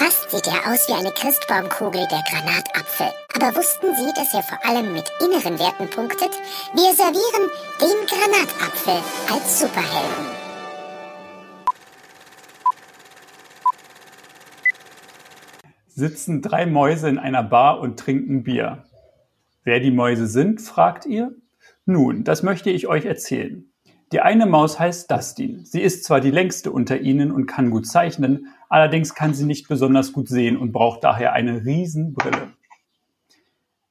Fast sieht er aus wie eine Christbaumkugel, der Granatapfel. Aber wussten Sie, dass er vor allem mit inneren Werten punktet? Wir servieren den Granatapfel als Superhelden. Sitzen drei Mäuse in einer Bar und trinken Bier. Wer die Mäuse sind, fragt ihr? Nun, das möchte ich euch erzählen. Die eine Maus heißt Dustin. Sie ist zwar die längste unter ihnen und kann gut zeichnen, allerdings kann sie nicht besonders gut sehen und braucht daher eine Riesenbrille.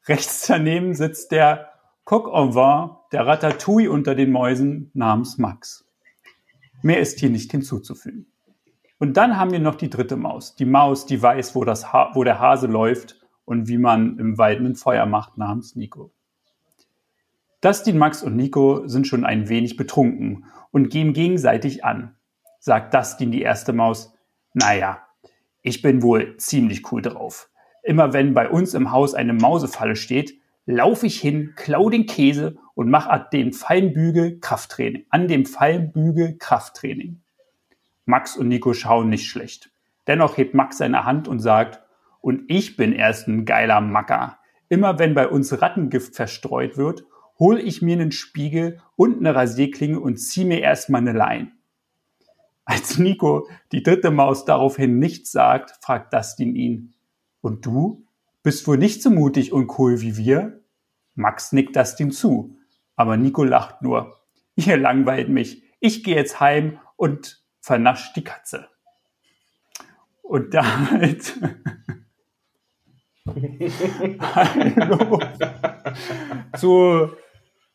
Rechts daneben sitzt der Coq en vin, der Ratatouille unter den Mäusen namens Max. Mehr ist hier nicht hinzuzufügen. Und dann haben wir noch die dritte Maus. Die Maus, die weiß, wo, das ha wo der Hase läuft und wie man im Wald ein Feuer macht, namens Nico. Dustin, Max und Nico sind schon ein wenig betrunken und gehen gegenseitig an. Sagt Dustin die erste Maus, naja, ich bin wohl ziemlich cool drauf. Immer wenn bei uns im Haus eine Mausefalle steht, laufe ich hin, klau den Käse und mache an dem Feinbügel Krafttraining. An dem Feinbügel Krafttraining. Max und Nico schauen nicht schlecht. Dennoch hebt Max seine Hand und sagt, und ich bin erst ein geiler Macker. Immer wenn bei uns Rattengift verstreut wird hole ich mir einen Spiegel und eine Rasierklinge und ziehe mir erstmal eine Lein. Als Nico die dritte Maus daraufhin nichts sagt, fragt Dustin ihn. Und du? Bist wohl nicht so mutig und cool wie wir? Max nickt Dustin zu, aber Nico lacht nur. Ihr langweilt mich. Ich gehe jetzt heim und vernascht die Katze. Und damit Hallo zu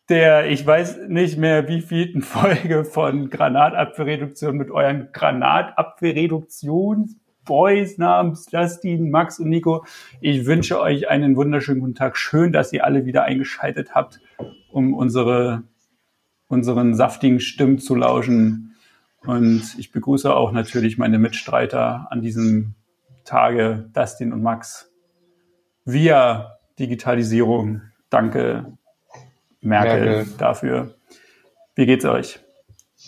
der, ich weiß nicht mehr, wie vielten Folge von Granatapfelreduktion mit euren Granatapfelreduktionsboys namens Justin, Max und Nico. Ich wünsche euch einen wunderschönen guten Tag. Schön, dass ihr alle wieder eingeschaltet habt, um unsere, unseren saftigen Stimmen zu lauschen. Und ich begrüße auch natürlich meine Mitstreiter an diesem Tage, Dustin und Max, via Digitalisierung. Danke, Merkel, Merkel, dafür. Wie geht's euch?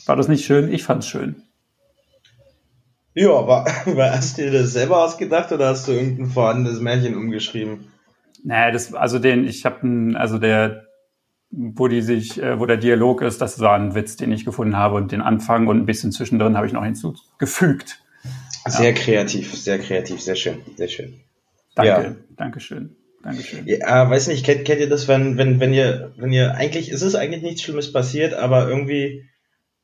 War das nicht schön? Ich fand's schön. Ja, aber, aber hast du dir das selber ausgedacht oder hast du irgendein vorhandenes Märchen umgeschrieben? Naja, das, also den, ich habe also der, wo die sich, äh, wo der Dialog ist, das war ein Witz, den ich gefunden habe und den Anfang und ein bisschen zwischendrin habe ich noch hinzugefügt. Sehr ja. kreativ, sehr kreativ, sehr schön, sehr schön. Danke, ja. danke schön. Dankeschön. Ja, weiß nicht, kennt, kennt ihr das, wenn, wenn, wenn ihr, wenn ihr eigentlich, es ist eigentlich nichts Schlimmes passiert, aber irgendwie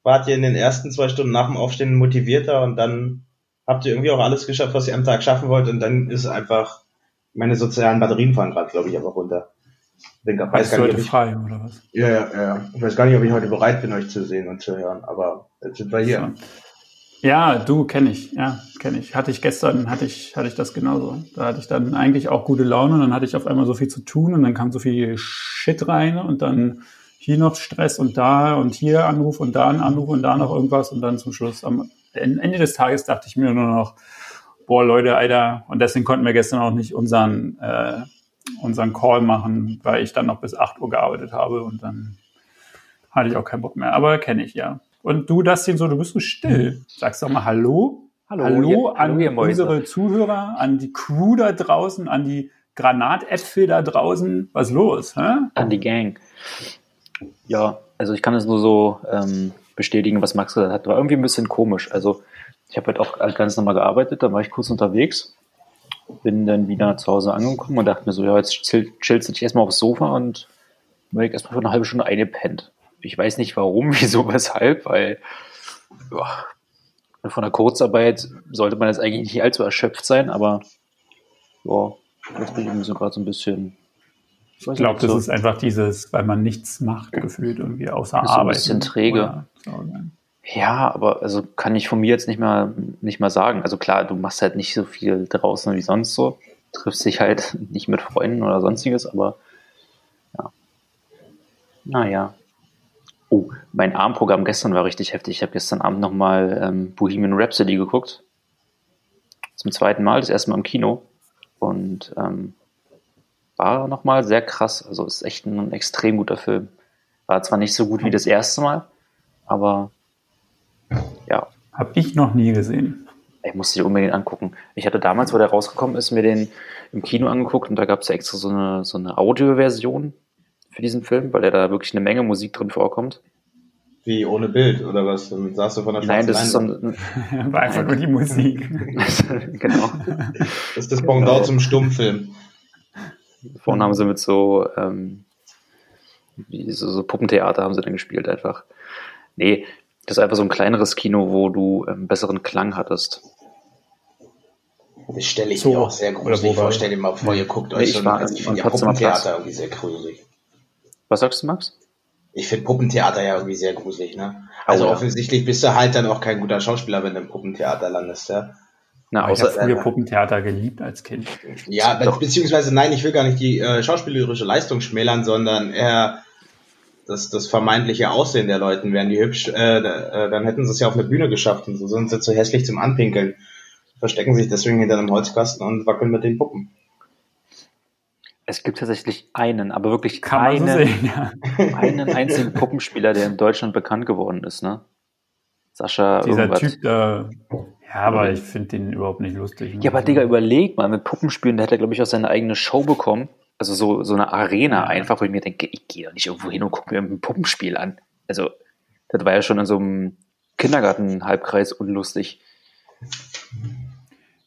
wart ihr in den ersten zwei Stunden nach dem Aufstehen motivierter und dann habt ihr irgendwie auch alles geschafft, was ihr am Tag schaffen wollt und dann ist einfach, meine sozialen Batterien fahren gerade, glaube ich, einfach runter. Ich bin, weiß gar nicht, ich, frei, oder was? Ja, ja, ja. Ich weiß gar nicht, ob ich heute bereit bin, euch zu sehen und zu hören, aber jetzt sind wir hier. So. Ja, du kenne ich, ja, kenne ich. Hatte ich gestern, hatte ich, hatte ich das genauso. Da hatte ich dann eigentlich auch gute Laune und dann hatte ich auf einmal so viel zu tun und dann kam so viel Shit rein und dann hier noch Stress und da und hier Anruf und da ein Anruf und da noch irgendwas und dann zum Schluss am Ende des Tages dachte ich mir nur noch, boah Leute, Alter, und deswegen konnten wir gestern auch nicht unseren, äh, unseren Call machen, weil ich dann noch bis 8 Uhr gearbeitet habe und dann hatte ich auch keinen Bock mehr. Aber kenne ich, ja. Und du, Dustin, so, du bist so still. Sagst doch mal Hallo. Hallo, hallo ihr, an hallo, unsere Zuhörer, an die Crew da draußen, an die Granatäpfel da draußen. Was los? Hä? An die Gang. Ja, also ich kann es nur so ähm, bestätigen, was Max gesagt hat. War irgendwie ein bisschen komisch. Also ich habe halt auch ganz normal gearbeitet, dann war ich kurz unterwegs, bin dann wieder zu Hause angekommen und dachte mir so, ja, jetzt chill, chillst du dich erstmal aufs Sofa und bin ich erstmal für eine halbe Stunde eingepennt. Ich weiß nicht warum, wieso, weshalb, weil ja, von der Kurzarbeit sollte man jetzt eigentlich nicht allzu erschöpft sein, aber ja, jetzt bin ich so gerade so ein bisschen. Ich glaube, das so. ist einfach dieses, weil man nichts macht, gefühlt irgendwie außer ist Arbeit. ein bisschen träge. Ja, aber also kann ich von mir jetzt nicht mal nicht mal sagen. Also klar, du machst halt nicht so viel draußen wie sonst so, triffst dich halt nicht mit Freunden oder sonstiges, aber ja. Naja. Oh, mein Abendprogramm gestern war richtig heftig. Ich habe gestern Abend nochmal ähm, Bohemian Rhapsody geguckt. Zum zweiten Mal, das erste Mal im Kino. Und ähm, war nochmal sehr krass. Also ist echt ein, ein extrem guter Film. War zwar nicht so gut wie das erste Mal, aber ja. Hab ich noch nie gesehen. Ich musste ich unbedingt angucken. Ich hatte damals, wo der rausgekommen ist, mir den im Kino angeguckt und da gab es ja extra so eine, so eine Audioversion für diesen Film, weil da wirklich eine Menge Musik drin vorkommt. Wie ohne Bild oder was? Dann saß du von der Nein, das ist so Leinwand. ein, War einfach nur die Musik. genau. Das ist das Pendant zum Stummfilm. Vorne haben sie mit so, ähm, wie so, so Puppentheater haben sie dann gespielt einfach. Nee, das ist einfach so ein kleineres Kino, wo du ähm, besseren Klang hattest. Das stelle ich So, mir auch sehr gruselig vor. ich? Stell dir mal vor, ihr guckt Nee, euch ich so ein, war also ich am finde ja. Puppentheater irgendwie sehr gruselig. Was sagst du, Max? Ich finde Puppentheater ja irgendwie sehr gruselig, ne? Also Oh ja. offensichtlich bist du halt dann auch kein guter Schauspieler, wenn du im Puppentheater landest, ja. Na, ich habe außer, früher Puppentheater geliebt als Kind. Ja, be Doch. beziehungsweise nein, ich will gar nicht die äh, schauspielerische Leistung schmälern, sondern eher das, das vermeintliche Aussehen der Leuten. Wären die hübsch, äh, äh, dann hätten sie es ja auf eine Bühne geschafft und so sind sie zu hässlich zum Anpinkeln. Verstecken sich deswegen hinter einem Holzkasten und wackeln mit den Puppen. Es gibt tatsächlich einen, aber wirklich Kann man so einen, sehen, ja. einen einzigen Puppenspieler, der in Deutschland bekannt geworden ist, ne? Sascha Dieser irgendwas. Typ da. Ja, aber ich finde den überhaupt nicht lustig. Ja, aber Digga, überleg mal, mit Puppenspielen, der hat er, glaube ich, auch seine eigene Show bekommen. Also so, so eine Arena einfach, wo ich mir denke, ich gehe doch nicht irgendwo hin und gucke mir ein Puppenspiel an. Also, das war ja schon in so einem Kindergarten-Halbkreis unlustig.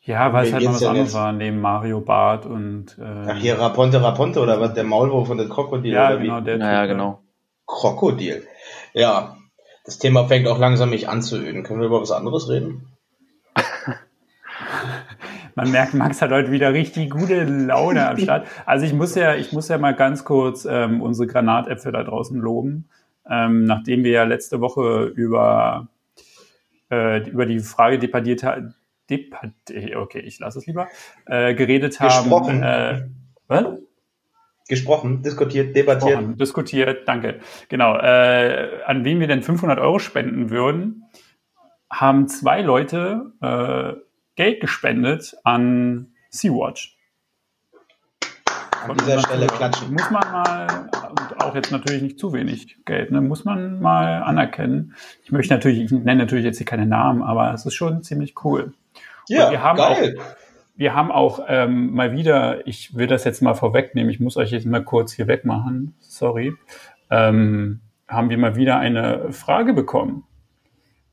Ja, weil es halt geht's was anderes war, neben Mario Bart und. Äh, Ach, hier Raponte Raponte oder was? Der Maulwurf und das Krokodil? Ja, oder wie? genau, der Naja, Typ, genau. Krokodil. Ja, das Thema fängt auch langsam mich an zu öden. Können wir über was anderes reden? Man merkt, Max hat heute wieder richtig gute Laune am Start. Also ich muss ja, ich muss ja mal ganz kurz ähm, unsere Granatäpfel da draußen loben. Ähm, nachdem wir ja letzte Woche über, äh, über die Frage debattiert haben, debat okay, ich lasse es lieber, äh, geredet haben. Gesprochen. Äh, was? Gesprochen, diskutiert, debattiert. Gesprochen, diskutiert, danke. Genau, äh, an wen wir denn 500 Euro spenden würden, haben zwei Leute äh, Geld gespendet an Sea-Watch. An dieser Stelle klatschen. Muss man mal, und auch jetzt natürlich nicht zu wenig Geld, ne, muss man mal anerkennen. Ich möchte natürlich, ich nenne natürlich jetzt hier keine Namen, aber es ist schon ziemlich cool. Ja, Und wir haben geil. Wir haben auch ähm, mal wieder, ich will das jetzt mal vorwegnehmen, ich muss euch jetzt mal kurz hier wegmachen, sorry, ähm, haben wir mal wieder eine Frage bekommen.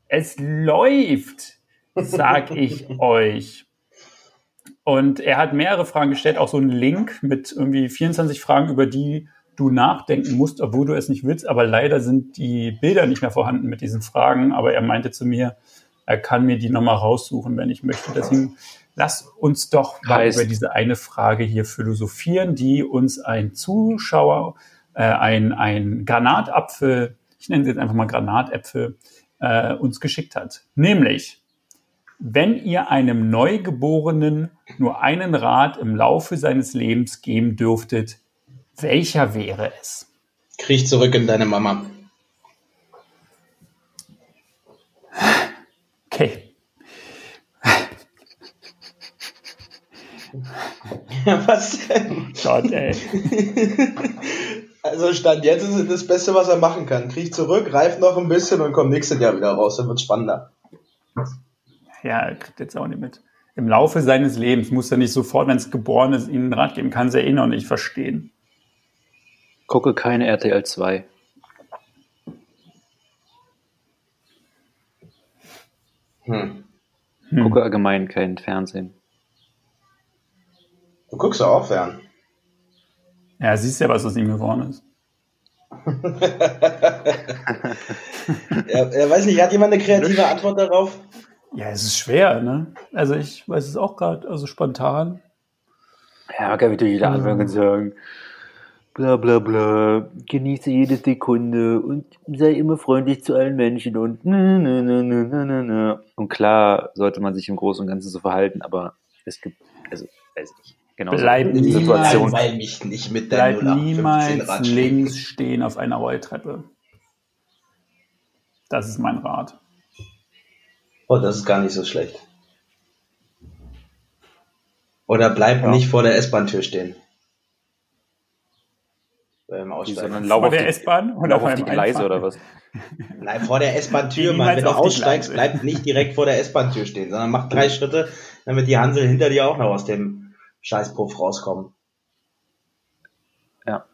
Es läuft, sag ich euch. Und er hat mehrere Fragen gestellt, auch so einen Link mit irgendwie 24 Fragen, über die du nachdenken musst, obwohl du es nicht willst. Aber leider sind die Bilder nicht mehr vorhanden mit diesen Fragen. Aber er meinte zu mir, er kann mir die nochmal raussuchen, wenn ich möchte. Deswegen lass uns doch mal Heißt- über diese eine Frage hier philosophieren, die uns ein Zuschauer, äh, ein, ein Granatapfel, ich nenne sie jetzt einfach mal Granatäpfel, äh, uns geschickt hat. Nämlich, wenn ihr einem Neugeborenen nur einen Rat im Laufe seines Lebens geben dürftet, welcher wäre es? Kriech zurück in deine Mama. Okay. Was denn? Gott, ey. Also Stand jetzt ist es das Beste, was er machen kann. Kriech zurück, reift noch ein bisschen und kommt nächstes Jahr wieder raus. Dann wird spannender. Ja, er kriegt jetzt auch nicht mit. Im Laufe seines Lebens muss er nicht sofort, wenn es geboren ist, ihnen einen Rat geben. Kann ja eh noch nicht verstehen. Gucke keine RTL 2. Hm. Hm. Gucke allgemein kein Fernsehen. Du guckst ja auch fern. Ja, siehst ja, was aus ihm geworden ist. Er, er weiß nicht, hat jemand eine kreative Antwort darauf? Ja, es ist schwer, ne? Also ich weiß es auch gerade, also spontan. Ja, kann wieder jeder anfangen und sagen, bla bla bla, genieße jede Sekunde und sei immer freundlich zu allen Menschen und nö, nö, nö, nö, nö, nö, nö. Und klar sollte man sich im Großen und Ganzen so verhalten, aber es gibt, also, weiß ich, genau Bleib die niemals- Situation. Weil mich nicht mit Bleib deinem 0815 niemals links stehen auf einer Rolltreppe. Das ist mein Rat. Oh, das ist gar nicht so schlecht. Oder bleib Ja. nicht vor der S-Bahn-Tür stehen. beim Aussteigen. Sondern Vor lauf auf der S-Bahn oder lauf auf die Gleise Einfahren? oder was? Nein, vor der S-Bahn-Tür, Mann. Wenn du aussteigst, bleib nicht direkt vor der S-Bahn-Tür stehen, sondern mach drei Schritte, damit die Hansel hinter dir auch noch aus dem Scheißpuff rauskommen. Ja.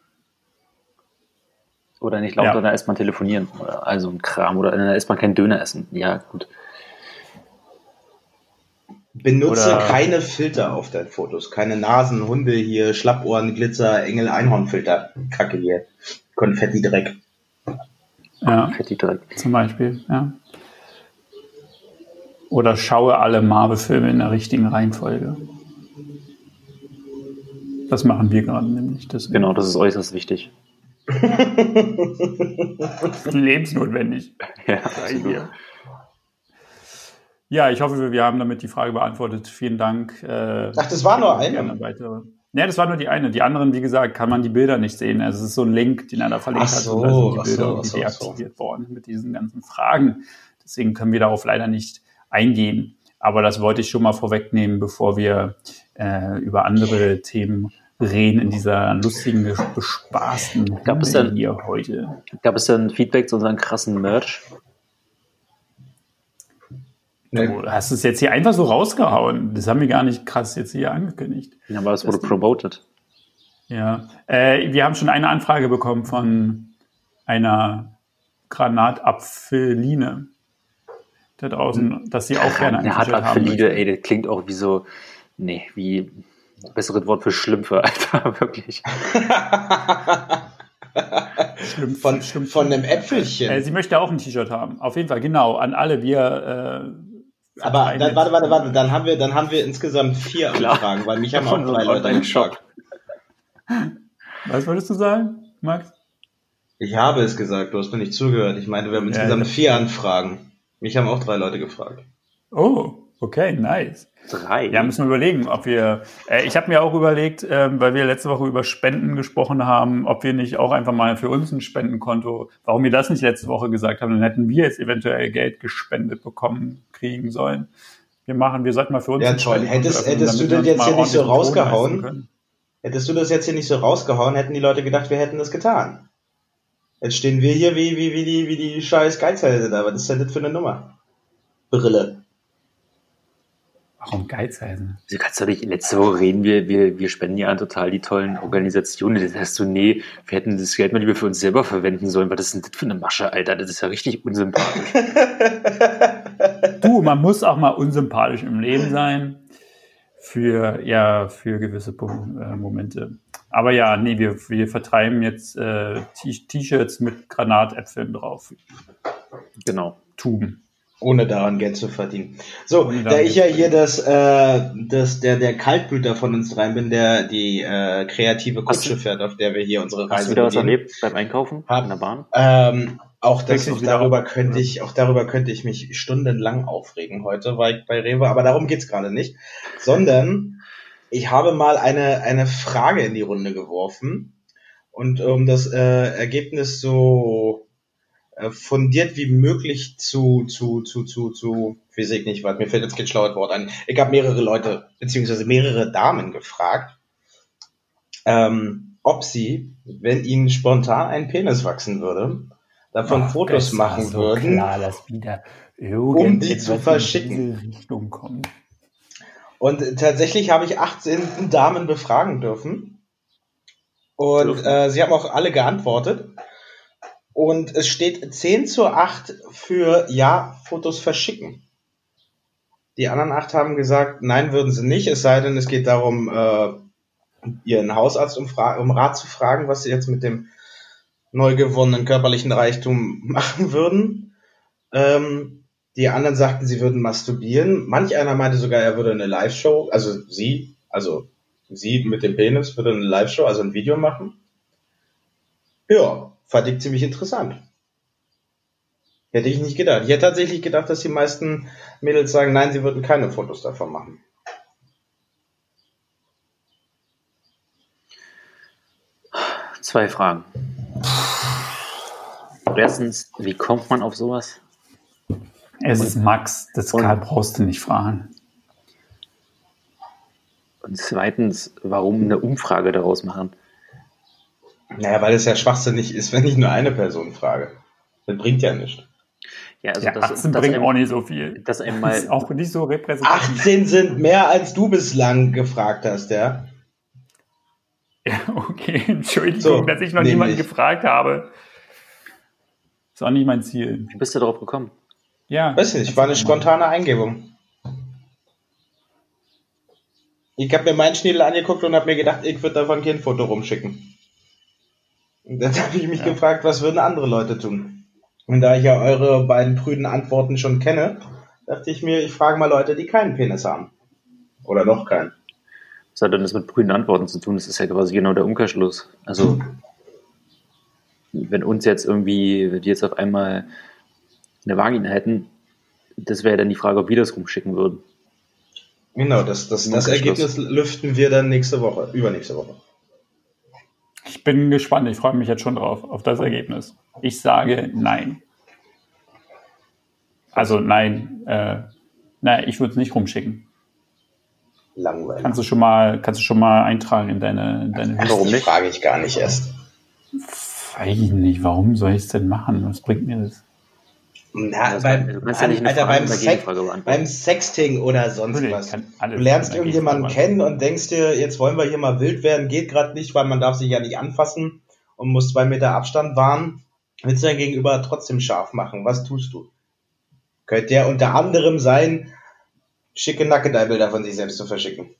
Oder nicht laut Ja. in der S-Bahn telefonieren. Oder also ein Kram. Oder in der S-Bahn kein Döner essen. Ja, gut. Benutze Oder- keine Filter auf deinen Fotos. Keine Nasen, Hunde hier, Schlappohren, Glitzer, Engel, Einhornfilter. Kacke hier. Konfetti-Dreck. Ja, Fetti direkt. zum Beispiel, ja. Oder schaue alle Marvel-Filme in der richtigen Reihenfolge. Das machen wir gerade nämlich. Das Genau, das ist äußerst wichtig. lebensnotwendig. Ja, absolut. Ja, ich hoffe, wir haben damit die Frage beantwortet. Vielen Dank. Äh, Ach, das war nur eine. weitere. Ja, das war nur die eine. Die anderen, wie gesagt, kann man die Bilder nicht sehen. Also es ist so ein Link, den er da verlinkt Ach hat. so, und da sind die Bilder so, so, ach so. deaktiviert worden mit diesen ganzen Fragen. Deswegen können wir darauf leider nicht eingehen. Aber das wollte ich schon mal vorwegnehmen, bevor wir äh, über andere Themen reden in dieser lustigen, bespaßten Gab es denn- hier heute. Gab es denn Feedback zu unserem krassen Merch? Du hast es jetzt hier einfach so rausgehauen. Das haben wir gar nicht krass jetzt hier angekündigt. Ja, aber es wurde promoted. Ja, äh, wir haben schon eine Anfrage bekommen von einer Granatapfeline da draußen, dass sie auch gerne ein Der hat T-Shirt haben Apfelide, möchte. ey, das klingt auch wie so, nee, wie besseres Wort für Schlümpfe, Alter, wirklich. Schlimm, Von, schlimm, von einem Äpfelchen. Äh, sie möchte auch ein T-Shirt haben. Auf jeden Fall, genau, an alle. Wir äh, Aber dann, warte, warte, warte, dann haben wir, dann haben wir insgesamt vier Klar. Anfragen, weil mich haben auch drei Leute Online-Shop. gefragt. Was wolltest du sagen, Max? Ich habe es gesagt, du hast mir nicht zugehört. Ich meinte, wir haben insgesamt ja. vier Anfragen. Mich haben auch drei Leute gefragt. Oh, okay, nice. Drei. Ja, müssen wir überlegen, ob wir. Äh, ich habe mir auch überlegt, ähm, weil wir letzte Woche über Spenden gesprochen haben, ob wir nicht auch einfach mal für uns ein Spendenkonto, warum wir das nicht letzte Woche gesagt haben, dann hätten wir jetzt eventuell Geld gespendet bekommen, kriegen sollen. Wir machen, wir sollten mal für uns Ja. Spendenkonto Hättest- öffnen, hättest du das jetzt hier nicht so rausgehauen? Hättest du das jetzt hier nicht so rausgehauen, hätten die Leute gedacht, wir hätten das getan. Jetzt stehen wir hier wie, wie, wie die, wie die scheiß Geizhälse da. Was ist denn das für eine Nummer? Brille. Warum Geizhälsen? Du kannst doch nicht, letzte Woche reden wir, wir, wir spenden ja an total die tollen Organisationen. Das heißt du, nee, wir hätten das Geld mal lieber für uns selber verwenden sollen. Was ist denn das für eine Masche, Alter? Das ist ja richtig unsympathisch. Du, man muss auch mal unsympathisch im Leben sein. Für, ja, für gewisse Pum- äh, Momente. Aber ja, nee, wir, wir vertreiben jetzt äh, T-Shirts mit Granatäpfeln drauf. genau. Tuben. Ohne daran Geld zu verdienen. So, da ich ja hier das, äh, das, der, der Kaltblüter von uns rein bin, der die äh, kreative Hast Kutsche du- fährt, auf der wir hier unsere Hast Reise du wieder was erlebt beim Einkaufen Hab- in der Bahn? Ähm, auch das, auch darüber auf? könnte ich, auch darüber könnte ich mich stundenlang aufregen heute, war ich bei Rewe, aber darum geht's gerade nicht, sondern ich habe mal eine, eine Frage in die Runde geworfen und um das äh, Ergebnis so fundiert wie möglich zu, zu, zu, zu, zu, wie sehe ich nicht, was, mir fällt jetzt kein schlaues Wort ein. Ich habe mehrere Leute, beziehungsweise mehrere Damen gefragt, ähm, ob sie, wenn ihnen spontan ein Penis wachsen würde, davon Ach, Fotos machen so würden. Klar, dass wieder Um die zu in verschicken. diese Richtung kommt. Und tatsächlich habe ich 18 Damen befragen dürfen. Und äh, sie haben auch alle geantwortet. Und es steht 10 zu 8 für Ja, Fotos verschicken. Die anderen acht haben gesagt, nein, würden sie nicht, es sei denn, es geht darum, äh, ihren Hausarzt um, um Rat zu fragen, was sie jetzt mit dem neu gewonnenen körperlichen Reichtum machen würden. Ähm, die anderen sagten, sie würden masturbieren. Manch einer meinte sogar, er würde eine Live-Show, also sie, also sie mit dem Penis würde eine Live-Show, also ein Video machen. Ja, fand ich ziemlich interessant. Hätte ich nicht gedacht. Ich hätte tatsächlich gedacht, dass die meisten Mädels sagen, nein, sie würden keine Fotos davon machen. Zwei Fragen. Erstens, wie kommt man auf sowas? Es ist Max, das Und- Karl brauchst du nicht fragen. Und zweitens, warum eine Umfrage daraus machen? Naja, weil es ja schwachsinnig ist, wenn ich nur eine Person frage. Das bringt ja nichts. Ja, also ja, das, 18 das bringt auch nicht so viel. Das, einmal ist auch nicht so repräsentativ. 18 sind mehr, als du bislang gefragt hast, ja? Ja, okay. Entschuldigung, so, dass ich noch niemanden gefragt habe. Ist auch nicht mein Ziel. Wie bist du darauf gekommen? Ja. Weiß nicht, war eine spontane Eingebung. Ich habe mir meinen Schniedel angeguckt und habe mir gedacht, ich würde davon kein Foto rumschicken. Und dann habe ich mich ja. gefragt, was würden andere Leute tun? Und da ich ja eure beiden prüden Antworten schon kenne, dachte ich mir, ich frage mal Leute, die keinen Penis haben. Oder noch keinen. Was hat denn das mit prüden Antworten zu tun? Das ist ja quasi genau der Umkehrschluss. Also, wenn uns jetzt irgendwie, wenn die jetzt auf einmal eine Vagina hätten, das wäre dann die Frage, ob wir das rumschicken würden. Genau, das, das, das Ergebnis lüften wir dann nächste Woche, übernächste Woche. Ich bin gespannt, ich freue mich jetzt schon drauf, auf das Ergebnis. Ich sage nein. Also nein, äh, nein, ich würde es nicht rumschicken. Langweilig. Kannst du schon mal, kannst du schon mal eintragen in deine, in deine Warum nicht? frage ich gar nicht erst. Weiß ich nicht, warum soll ich es denn machen? Was bringt mir das? Na, ja, beim, ja Alter, beim, Sex, beim, Sexting oder sonst was. Du lernst irgendjemanden kennen und denkst dir, jetzt wollen wir hier mal wild werden, geht gerade nicht, weil man darf sich ja nicht anfassen und muss zwei Meter Abstand wahren. Willst du dein Gegenüber trotzdem scharf machen? Was tust du? Könnte ja unter anderem sein, schicke Nackedei-Bilder von sich selbst zu verschicken.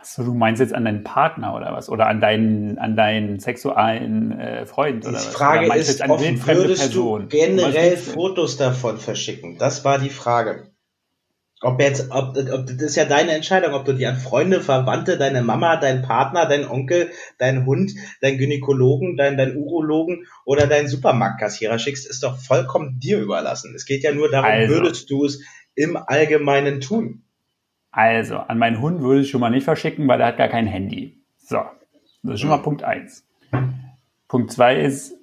Achso, du meinst jetzt an deinen Partner oder was? Oder an deinen, an deinen sexuellen äh, Freund oder die was? Frage oder ist, offen, würdest Person? du generell Fotos davon verschicken? Das war die Frage. Ob jetzt, ob, ob, das ist ja deine Entscheidung, ob du die an Freunde, Verwandte, deine Mama, deinen Partner, deinen Onkel, deinen Hund, deinen Gynäkologen, deinen, deinen Urologen oder deinen Supermarktkassierer schickst, ist doch vollkommen dir überlassen. Es geht ja nur darum, also. würdest du es im Allgemeinen tun? Also, an meinen Hund würde ich schon mal nicht verschicken, weil er hat gar kein Handy. So, das ist schon mal Punkt eins. Punkt zwei ist,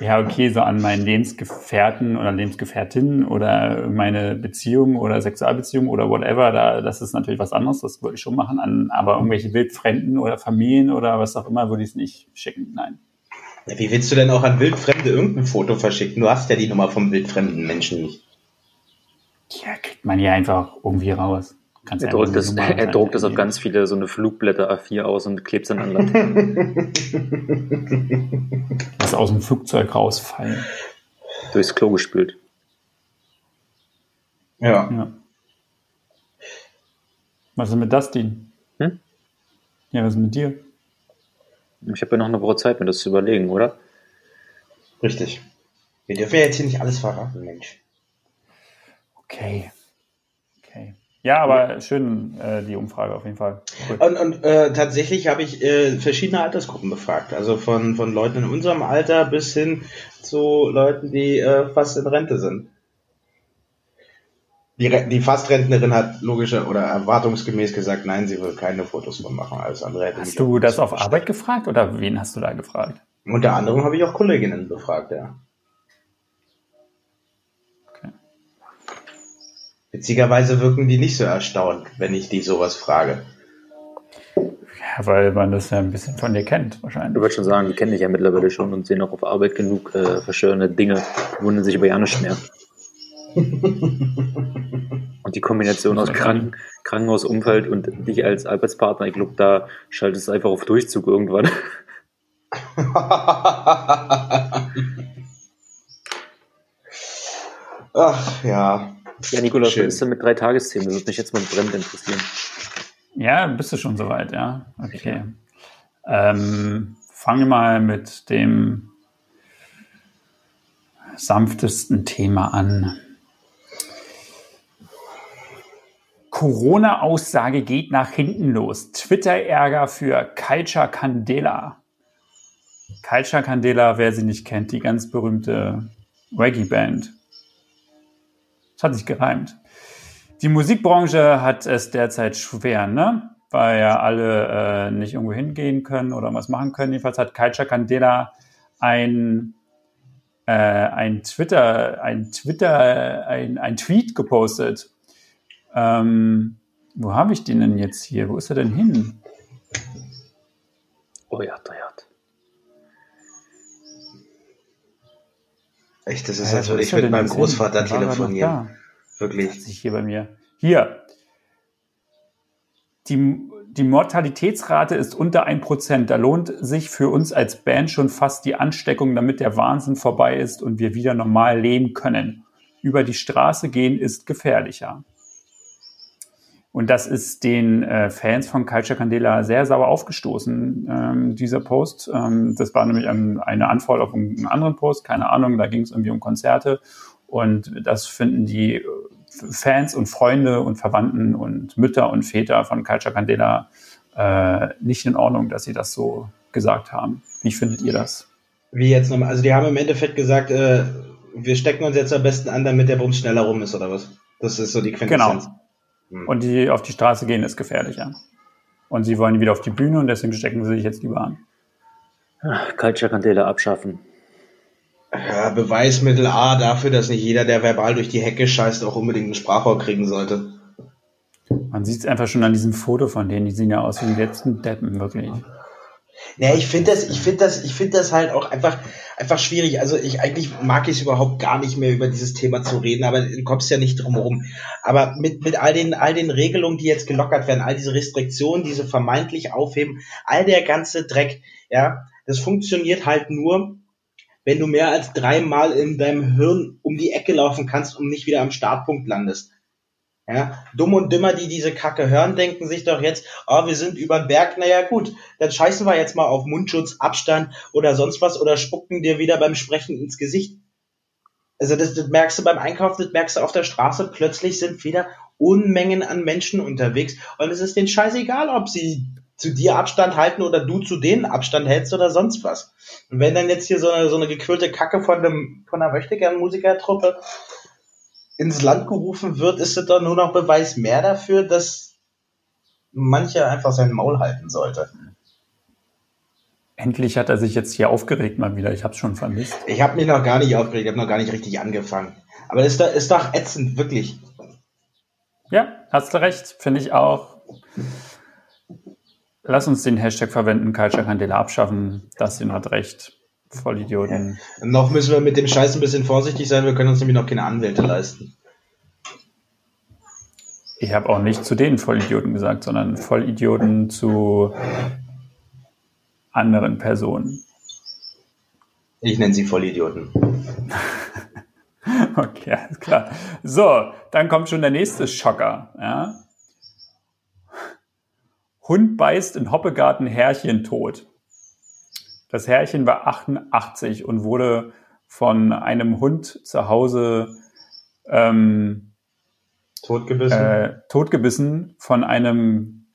ja, okay, so an meinen Lebensgefährten oder Lebensgefährtinnen oder meine Beziehung oder Sexualbeziehung oder whatever, da, das ist natürlich was anderes, das würde ich schon machen. An, aber irgendwelche Wildfremden oder Familien oder was auch immer würde ich es nicht schicken, nein. Ja, wie willst du denn auch an Wildfremde irgendein Foto verschicken? Du hast ja die Nummer vom wildfremden Menschen nicht. Ja, kriegt man ja einfach irgendwie raus. Kannst er druckt, das, er druckt das auf ganz viele so eine Flugblätter A4 aus und klebt es dann an Land. Was aus dem Flugzeug rausfallen. Durchs Klo gespült. Ja. ja. Was ist mit Dustin? Hm? Ja, was ist mit dir? Ich habe ja noch eine Woche Zeit, mir das zu überlegen, oder? Richtig. Wir dürfen ja jetzt hier nicht alles verraten, Mensch. Okay. Ja, aber schön äh, die Umfrage auf jeden Fall. Cool. Und, und äh, tatsächlich habe ich äh, verschiedene Altersgruppen befragt. Also von, von Leuten in unserem Alter bis hin zu Leuten, die äh, fast in Rente sind. Die, die Fastrentnerin hat logischer oder erwartungsgemäß gesagt, nein, sie will keine Fotos von machen. Alles andere Hast du das auf Arbeit gefragt oder wen hast du da gefragt? Unter anderem habe ich auch Kolleginnen befragt, ja. Witzigerweise wirken die nicht so erstaunt, wenn ich die sowas frage. Ja, weil man das ja ein bisschen von dir kennt, wahrscheinlich. Du würdest schon sagen, die kennen dich ja mittlerweile schon und sehen auch auf Arbeit genug äh, verstörende Dinge, wundern sich aber ja nicht mehr. und die Kombination aus Kranken, Krankenhausumfeld und dich als Arbeitspartner, ich glaube, da schaltest du einfach auf Durchzug irgendwann. Ach ja. Ja, Nikolaus, Schön. was ist denn mit drei Tagesthemen? Das würde mich jetzt mal brennend interessieren. Ja, bist du schon soweit, ja? Okay. Ähm, fangen wir mal mit dem sanftesten Thema an. Corona-Aussage geht nach hinten los. Twitter-Ärger für Culture Candela. Culture Candela, wer sie nicht kennt, die ganz berühmte Reggae-Band. Es hat sich gereimt. Die Musikbranche hat es derzeit schwer, ne? Weil ja alle äh, nicht irgendwo hingehen können oder was machen können. Jedenfalls hat Kaicha Candela ein, äh, ein Twitter, ein Twitter, ein, ein Tweet gepostet. Ähm, wo habe ich den denn jetzt hier? Wo ist er denn hin? Oh ja, da Echt, das ist, als würde ich mit meinem Großvater telefonieren. Wirklich. Sich hier bei mir. Hier. Die, die Mortalitätsrate ist unter 1%. Da lohnt sich für uns als Band schon fast die Ansteckung, damit der Wahnsinn vorbei ist und wir wieder normal leben können. Über die Straße gehen ist gefährlicher. Und das ist den äh, Fans von Culture Candela sehr sauer aufgestoßen, ähm, dieser Post. Ähm, das war nämlich ein, eine Antwort auf einen anderen Post, keine Ahnung, da ging es irgendwie um Konzerte. Und das finden die Fans und Freunde und Verwandten und Mütter und Väter von Culture Candela äh, nicht in Ordnung, dass sie das so gesagt haben. Wie findet ihr das? Wie jetzt nochmal? Also die haben im Endeffekt gesagt, äh, wir stecken uns jetzt am besten an, damit der Bums schneller rum ist, oder was? Das ist so die Quintessenz. Genau. Hm. Und die auf die Straße gehen ist gefährlicher. Und sie wollen wieder auf die Bühne und deswegen stecken sie sich jetzt lieber an. Candela abschaffen. Ja, Beweismittel A dafür, dass nicht jeder, der verbal durch die Hecke scheißt, auch unbedingt ein Sprachrohr kriegen sollte. Man sieht es einfach schon an diesem Foto von denen, die sehen ja aus wie die letzten Deppen, wirklich. Nee, ich finde das, ich finde das, ich finde das halt auch einfach, einfach schwierig. Also ich eigentlich mag ich es überhaupt gar nicht mehr über dieses Thema zu reden, aber du kommst ja nicht drum herum. Aber mit, mit all den, all den Regelungen, die jetzt gelockert werden, all diese Restriktionen, diese vermeintlich aufheben, all der ganze Dreck, ja, das funktioniert halt nur, wenn du mehr als dreimal in deinem Hirn um die Ecke laufen kannst und nicht wieder am Startpunkt landest. Ja, dumm und dümmer, die diese Kacke hören, denken sich doch jetzt, oh, wir sind über den Berg, naja gut, dann scheißen wir jetzt mal auf Mundschutz, Abstand oder sonst was oder spucken dir wieder beim Sprechen ins Gesicht. Also das, das merkst du beim Einkaufen, das merkst du auf der Straße, plötzlich sind wieder Unmengen an Menschen unterwegs und es ist denen scheißegal, ob sie zu dir Abstand halten oder du zu denen Abstand hältst oder sonst was. Und wenn dann jetzt hier so eine, so eine gequirlte Kacke von, dem, von einer möchtegern Musikertruppe ins Land gerufen wird, ist es doch nur noch Beweis mehr dafür, dass mancher einfach sein Maul halten sollte. Endlich hat er sich jetzt hier aufgeregt mal wieder. Ich habe es schon vermisst. Ich habe mich noch gar nicht aufgeregt. Ich habe noch gar nicht richtig angefangen. Aber ist doch, ist doch ätzend, wirklich. Ja, hast du recht. Finde ich auch. Lass uns den Hashtag verwenden, Culture Candela abschaffen. Dustin hat recht. Vollidioten. Ja. Noch müssen wir mit dem Scheiß ein bisschen vorsichtig sein, wir können uns nämlich noch keine Anwälte leisten. Ich habe auch nicht zu den Vollidioten gesagt, sondern Vollidioten zu anderen Personen. Ich nenne sie Vollidioten. okay, alles klar. So, dann kommt schon der nächste Schocker. Ja? Hund beißt in Hoppegarten Herrchen tot. Das Herrchen war 88 und wurde von einem Hund zu Hause ähm, totgebissen. Äh, totgebissen von einem,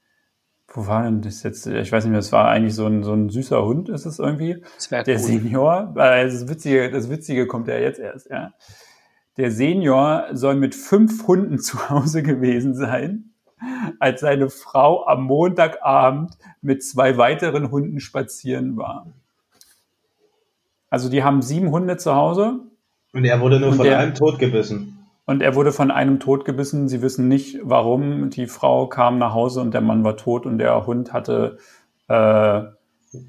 wo war denn das jetzt? Ich weiß nicht mehr, es war eigentlich so ein, so ein süßer Hund, ist es irgendwie. Der cool. Senior, äh, das Witzige, das Witzige kommt ja jetzt erst, ja. Der Senior soll mit fünf Hunden zu Hause gewesen sein, als seine Frau am Montagabend mit zwei weiteren Hunden spazieren war. Also die haben sieben Hunde zu Hause. Und er wurde nur von der, einem Tod gebissen. Und er wurde von einem Tod gebissen. Sie wissen nicht, warum. Die Frau kam nach Hause und der Mann war tot und der Hund hatte äh,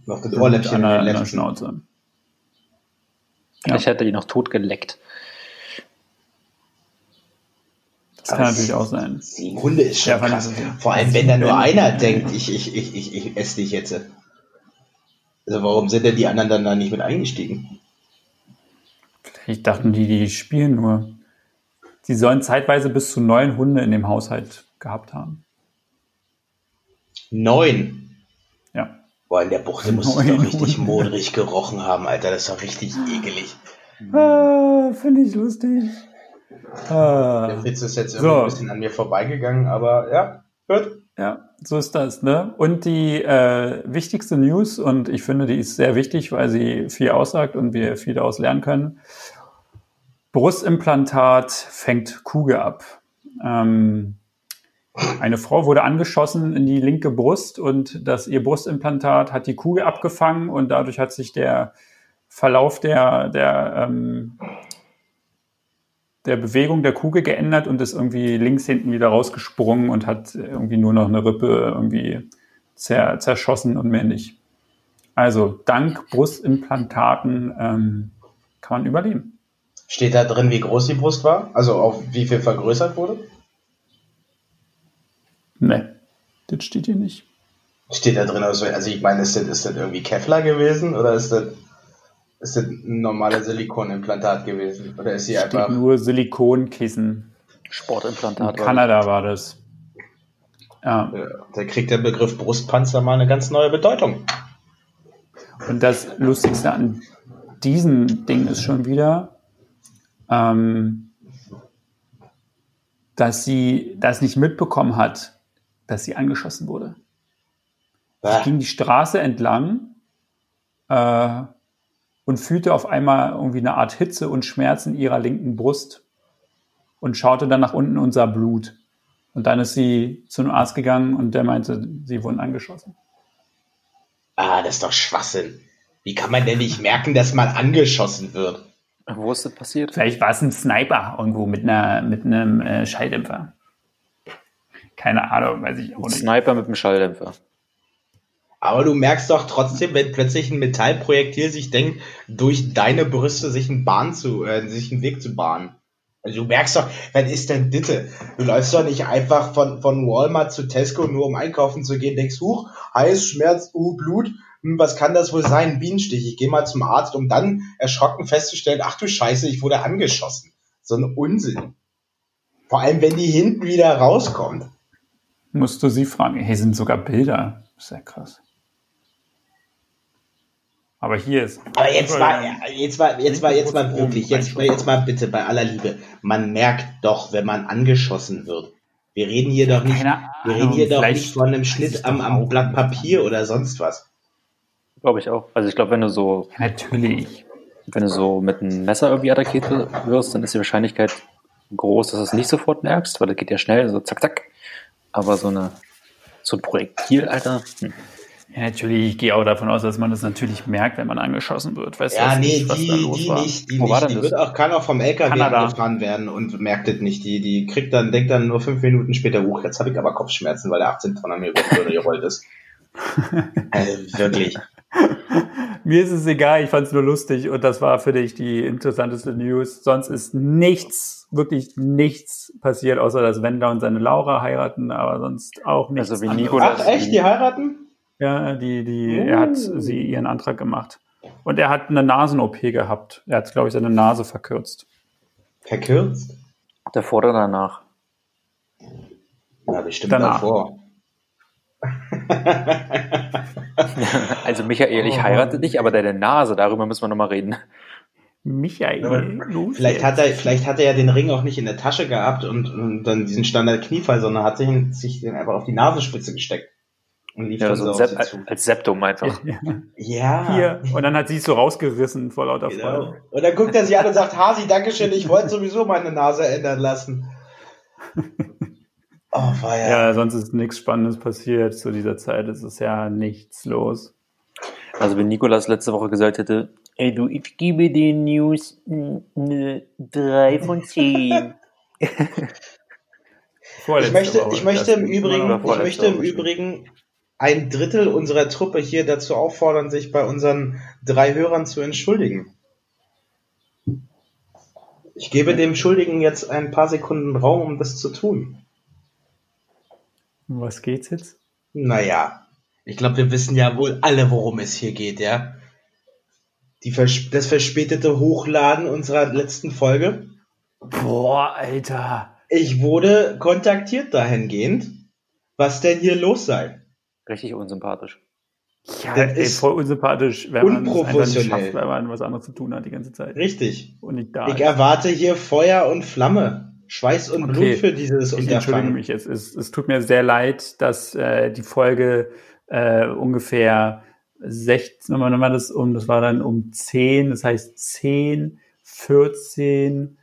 noch das Ohrläppchen an der, Schnauze. Ja. hat er die noch tot geleckt. Das kann natürlich auch sein. Sieben Hunde ist schon ja, krass. Vor allem, wenn da nur einer denkt, ich, ich, ich, ich, ich esse dich jetzt. Also warum sind denn die anderen dann da nicht mit eingestiegen? Vielleicht dachten die, die spielen nur. Sie sollen zeitweise bis zu neun Hunde in dem Haushalt gehabt haben. Neun? Ja. Boah, in der Buchte muss es doch richtig modrig gerochen haben, Alter. Das ist doch richtig ekelig. Ah, Finde ich lustig. Ah. Der Witz ist jetzt irgendwie so. ein bisschen an mir vorbeigegangen, aber ja, gut. Ja, so ist das. Ne? Und die äh, wichtigste News, und ich finde, die ist sehr wichtig, weil sie viel aussagt und wir viel daraus lernen können. Brustimplantat fängt Kugel ab. Ähm, eine Frau wurde angeschossen in die linke Brust und das ihr Brustimplantat hat die Kugel abgefangen und dadurch hat sich der Verlauf der, der ähm, der Bewegung der Kugel geändert und ist irgendwie links hinten wieder rausgesprungen und hat irgendwie nur noch eine Rippe irgendwie zer zerschossen und mehr nicht. Also dank Brustimplantaten ähm, kann man überleben. Steht da drin, wie groß die Brust war? Also auf wie viel vergrößert wurde? Ne, das steht hier nicht. Steht da drin, also, also ich meine, ist das, ist das irgendwie Kevlar gewesen oder ist das, ist das ein normales Silikonimplantat gewesen? Oder ist sie Steht einfach. nur Silikonkissen. Sportimplantat. In Kanada war das. Ja. Da kriegt der Begriff Brustpanzer mal eine ganz neue Bedeutung. Und das Lustigste an diesem Ding ist schon wieder, ähm, dass sie das nicht mitbekommen hat, dass sie angeschossen wurde. Sie Ah, ging die Straße entlang äh, und fühlte auf einmal irgendwie eine Art Hitze und Schmerz in ihrer linken Brust und schaute dann nach unten und sah Blut. Und dann ist sie zu einem Arzt gegangen und der meinte, sie wurden angeschossen. ah, das ist doch Schwachsinn. Wie kann man denn nicht merken, dass man angeschossen wird? Wo ist das passiert? Vielleicht war es ein Sniper irgendwo mit, einer, mit einem äh, Schalldämpfer. Keine Ahnung, weiß ich auch Ein nicht. Sniper mit einem Schalldämpfer. Aber du merkst doch trotzdem, wenn plötzlich ein Metallprojektil sich denkt, durch deine Brüste sich einen Bahn zu, äh, sich einen Weg zu bahnen. Also du merkst doch, was ist denn bitte? Du läufst doch nicht einfach von, von Walmart zu Tesco nur um einkaufen zu gehen, denkst, huch, heiß, Schmerz, uh, Blut, hm, was kann das wohl sein? Ein Bienenstich. Ich gehe mal zum Arzt, um dann erschrocken festzustellen, ach du Scheiße, ich wurde angeschossen. So ein Unsinn. Vor allem, wenn die hinten wieder rauskommt. Musst du sie fragen. Hier sind sogar Bilder. Sehr krass. Aber hier ist. Aber jetzt mal, jetzt mal, jetzt mal, jetzt mal wirklich, jetzt, jetzt mal bitte bei aller Liebe. Man merkt doch, wenn man angeschossen wird. Wir reden hier doch nicht, Keine wir reden hier doch nicht von einem Schnitt am, am Blatt. Papier oder sonst was. Glaube ich auch. Also ich glaube, wenn du so, Natürlich. wenn du so mit einem Messer irgendwie attackiert wirst, dann ist die Wahrscheinlichkeit groß, dass du es nicht sofort merkst, weil das geht ja schnell, so zack, zack. Aber so eine, so ein Projektil, Alter. Hm. Ja, natürlich. Ich gehe auch davon aus, dass man das natürlich merkt, wenn man angeschossen wird. Weißt du, Ja, nee, nicht, was die, da los die war. nicht, die Wo war nicht. denn Die das? wird auch, kann auch vom LKW Kanada. angefahren werden und merkt es nicht. Die, die kriegt dann, denkt dann nur fünf Minuten später, huch, jetzt habe ich aber Kopfschmerzen, weil der 18 Tonnen mir über die Birne gerollt ist. Also wirklich. Mir ist es egal, ich fand es nur lustig und das war für dich die interessanteste News. Sonst ist nichts, wirklich nichts passiert, außer dass Wendler und seine Laura heiraten, aber sonst auch nichts. Also wie. Nico Ach, echt? Die heiraten? Ja, die, die, er hat Oh. sie ihren Antrag gemacht. Und er hat eine Nasen-OP gehabt. Er hat, glaube ich, seine Nase verkürzt. Verkürzt? Davor oder danach? Ja, bestimmt Danach. davor. Also Michael, ich Oh. heirate dich, aber deine Nase, darüber müssen wir nochmal reden. Michael, Vielleicht hat er, vielleicht hat er ja den Ring auch nicht in der Tasche gehabt und, und dann diesen Standard Kniefall, sondern hat sich, sich den einfach auf die Nasenspitze gesteckt. Und lief Ja, dann so ein auf Sep sie als, zu. als Septum einfach. Ja. Hier. Und dann hat sie es so rausgerissen vor lauter Genau. Freude. Und dann guckt er sich an und sagt, Hasi, Dankeschön, ich wollte sowieso meine Nase ändern lassen. Oh, war ja. Sonst ist nichts Spannendes passiert zu dieser Zeit. Es ist ja nichts los. Also wenn Nikolas letzte Woche gesagt hätte, ey du, ich gebe den News eine 3 von 10. Ich möchte, ich möchte im Übrigen, ich möchte im. Übrigen ein Drittel unserer Truppe hier dazu auffordern, sich bei unseren drei Hörern zu entschuldigen. Ich gebe dem Schuldigen jetzt ein paar Sekunden Raum, um das zu tun. Um was geht's jetzt? Naja, ich glaube, wir wissen ja wohl alle, worum es hier geht, ja? Vers das verspätete Hochladen unserer letzten Folge. Boah, Alter. Ich wurde kontaktiert dahingehend, was denn hier los sei. Richtig unsympathisch. Ja, Das ey, ist voll unsympathisch, wenn man es einfach nicht unprofessionell. schafft, weil man was anderes zu tun hat die ganze Zeit. Richtig. Und nicht da Ich ist. erwarte hier Feuer und Flamme, Schweiß und Okay. Blut für dieses Ich entschuldige Unterfangen. mich jetzt. Es, es tut mir sehr leid, dass äh, die Folge äh, ungefähr 16, nochmal, nochmal das um, das war dann um 10, das heißt 10, 14,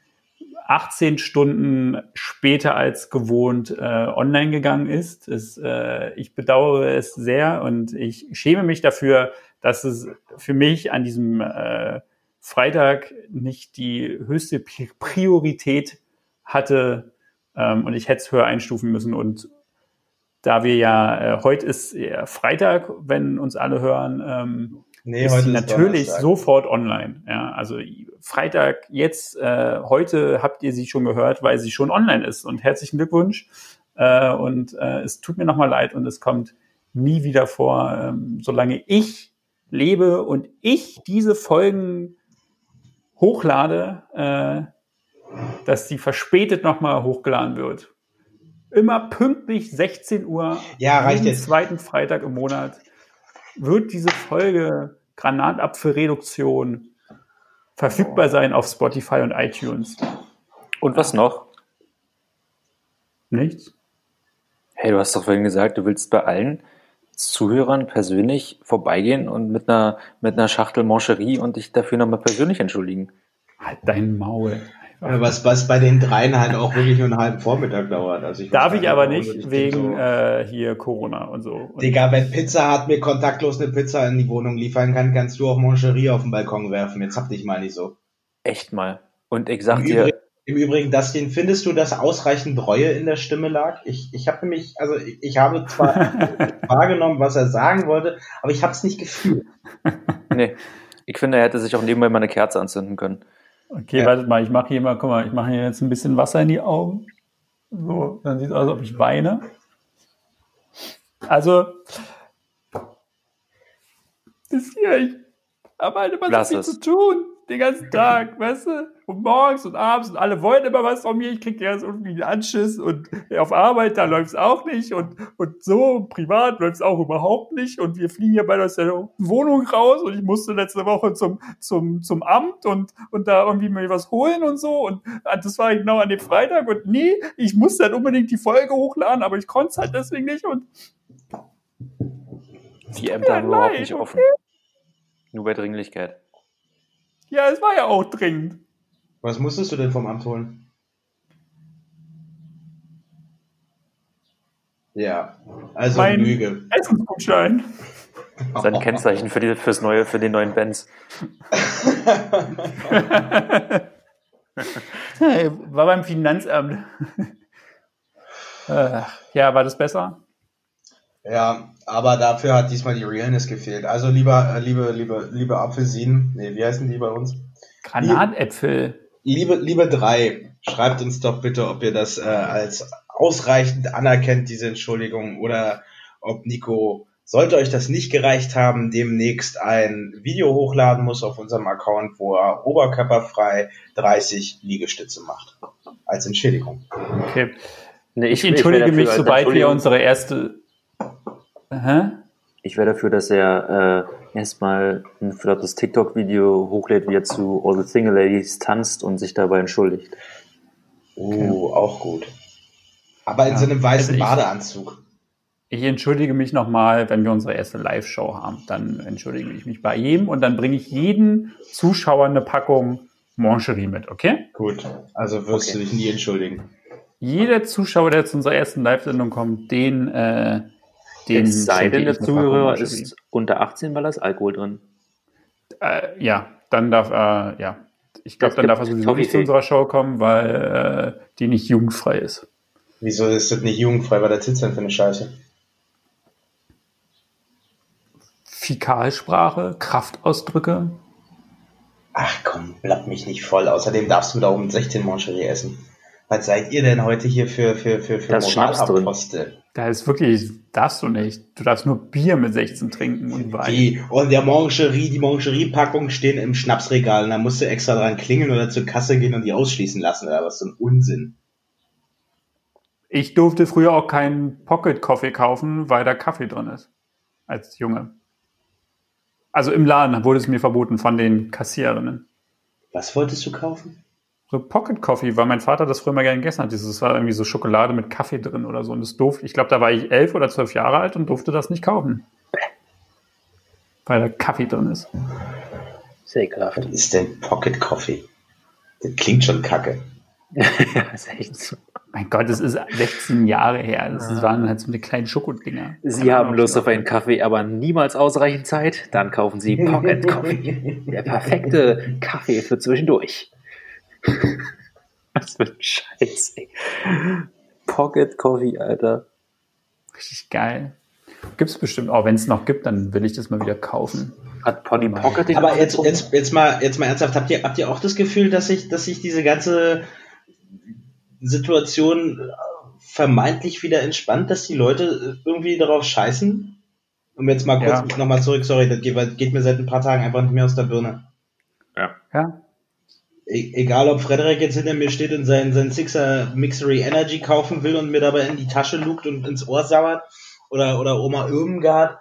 18 Stunden später als gewohnt äh, online gegangen ist. Es, äh, ich bedauere es sehr und ich schäme mich dafür, dass es für mich an diesem äh, Freitag nicht die höchste Pri- Priorität hatte ähm, und ich hätte es höher einstufen müssen. Und da wir ja, äh, heute ist Freitag, wenn uns alle hören, ähm, nee, ist sie natürlich Donnerstag. sofort online. Ja, also Freitag jetzt, äh, heute habt ihr sie schon gehört, weil sie schon online ist. Und herzlichen Glückwunsch. Äh, und äh, es tut mir nochmal leid und es kommt nie wieder vor, ähm, solange ich lebe und ich diese Folgen hochlade, äh, dass sie verspätet nochmal hochgeladen wird. Immer pünktlich 16 Uhr, ja, reicht jeden jetzt. zweiten Freitag im Monat, wird diese Folge Granatapfelreduktion verfügbar sein auf Spotify und iTunes. Und was noch? Nichts. Hey, du hast doch vorhin gesagt, du willst bei allen Zuhörern persönlich vorbeigehen und mit einer, mit einer Schachtel Mancherie und dich dafür nochmal persönlich entschuldigen. Halt dein Maul. Was, was bei den dreien halt auch wirklich nur einen halben Vormittag dauert. Also ich Darf ich aber nicht, wegen so, äh, hier Corona und so. Und Digga, wenn Pizza hat mir kontaktlos eine Pizza in die Wohnung liefern kann, kannst du auch Moncherie auf den Balkon werfen. Jetzt hab dich mal nicht so. Echt mal. Und ich sag Im dir. Übrigen, Im Übrigen, Dustin, findest du, dass ausreichend Reue in der Stimme lag? Ich, ich habe nämlich, also ich, ich habe zwar wahrgenommen, was er sagen wollte, aber ich habe es nicht gefühlt. Nee. Ich finde, er hätte sich auch nebenbei mal eine Kerze anzünden können. Okay, ja. wartet mal, ich mache hier mal, guck mal, ich mache hier jetzt ein bisschen Wasser in die Augen. So, dann sieht es aus, als ob ich weine. Also, das hier, ich habe halt immer so viel es. zu tun den ganzen Tag, weißt du? Und morgens und abends und alle wollen immer was von mir. Ich krieg ja irgendwie einen Anschiss und auf Arbeit, da läuft's auch nicht und, und so, privat läuft's auch überhaupt nicht und wir fliegen ja bei aus der Wohnung raus und ich musste letzte Woche zum, zum, zum Amt und, und da irgendwie mir was holen und so und das war genau an dem Freitag und nee, ich musste halt unbedingt die Folge hochladen, aber ich konnte es halt deswegen nicht und die Ämter haben überhaupt nicht offen. Nur bei Dringlichkeit. Ja, es war ja auch dringend. Was musstest du denn vom Amt holen? Ja, also mein Lüge. Essensgutschein. Sein Kennzeichen für, die, fürs neue, für den neuen Benz. war beim Finanzamt. Äh, ja, war das besser? Ja, aber dafür hat diesmal die Realness gefehlt. Also lieber, äh, liebe, liebe, liebe Apfelsinen, nee, wie heißen die bei uns? Granatäpfel. Liebe, liebe drei, schreibt uns doch bitte, ob ihr das äh, als ausreichend anerkennt, diese Entschuldigung, oder ob Nico, sollte euch das nicht gereicht haben, demnächst ein Video hochladen muss auf unserem Account, wo er oberkörperfrei 30 Liegestütze macht. Als Entschädigung. Okay. Nee, ich, ich entschuldige mich, sobald wir unsere erste Aha. Ich wäre dafür, dass er äh, erstmal ein flottes TikTok-Video hochlädt, wie er zu All the Single Ladies tanzt und sich dabei entschuldigt. Oh, okay. auch gut. Aber in ja. so einem weißen also ich, Badeanzug. Ich entschuldige mich nochmal, wenn wir unsere erste Live-Show haben. Dann entschuldige ich mich bei ihm und dann bringe ich jeden Zuschauer eine Packung Moncherie mit, okay? Gut, also wirst okay. du dich nie entschuldigen. Jeder Zuschauer, der zu unserer ersten Live-Sendung kommt, den äh, den es sei denn, der Zuhörer ist unter 18, weil da ist Alkohol drin. Äh, ja, dann darf er, äh, ja. Ich glaube, dann darf er sowieso nicht zu unserer Show kommen, weil äh, die nicht jugendfrei ist. Wieso ist das nicht jugendfrei? Weil der Titz denn für eine Scheiße? Fäkalsprache, Kraftausdrücke. Ach komm, blatt mich nicht voll. Außerdem darfst du da um 16 Moncherie essen. Was seid ihr denn heute hier für, für, für, für Moralapostel? Da ist wirklich, darfst du nicht. Du darfst nur Bier mit 16 trinken und Wein. Wie? Und der Moncherie, die Moncherie-Packungen stehen im Schnapsregal und da musst du extra dran klingeln oder zur Kasse gehen und die ausschließen lassen oder was so ein Unsinn. Ich durfte früher auch keinen Pocket Coffee kaufen, weil da Kaffee drin ist. Als Junge. Also im Laden wurde es mir verboten von den Kassiererinnen. Was wolltest du kaufen? So Pocket Coffee, weil mein Vater das früher mal gerne gegessen hat. Das war irgendwie so Schokolade mit Kaffee drin oder so. Und das durfte, ich glaube, da war ich elf oder zwölf Jahre alt und durfte das nicht kaufen. Weil da Kaffee drin ist. Sehr ekelhaft. Was ist denn Pocket Coffee? Das klingt schon kacke. ja, ist echt so. Mein Gott, es ist 16 Jahre her. Das ja. waren halt so eine kleine Schokodinger. Sie haben Lust auf einen Kaffee, aber niemals ausreichend Zeit? Dann kaufen Sie Pocket Coffee. Der perfekte Kaffee für zwischendurch. Was für ein Scheiß, ey. Pocket Coffee, Alter. Richtig geil. Gibt es bestimmt auch. Wenn es noch gibt, dann will ich das mal wieder kaufen. Hat Pony Pocket Aber jetzt, jetzt, jetzt, mal, jetzt mal ernsthaft, habt ihr, habt ihr auch das Gefühl, dass sich, dass sich diese ganze Situation vermeintlich wieder entspannt, dass die Leute irgendwie darauf scheißen? Um jetzt mal kurz ja. nochmal zurück, sorry, das geht, geht, mir seit ein paar Tagen einfach nicht mehr aus der Birne. Ja. Ja. E egal, ob Frederik jetzt hinter mir steht und seinen, seinen Sixer Mixery Energy kaufen will und mir dabei in die Tasche lugt und ins Ohr sauert, oder, oder Oma Irmgard,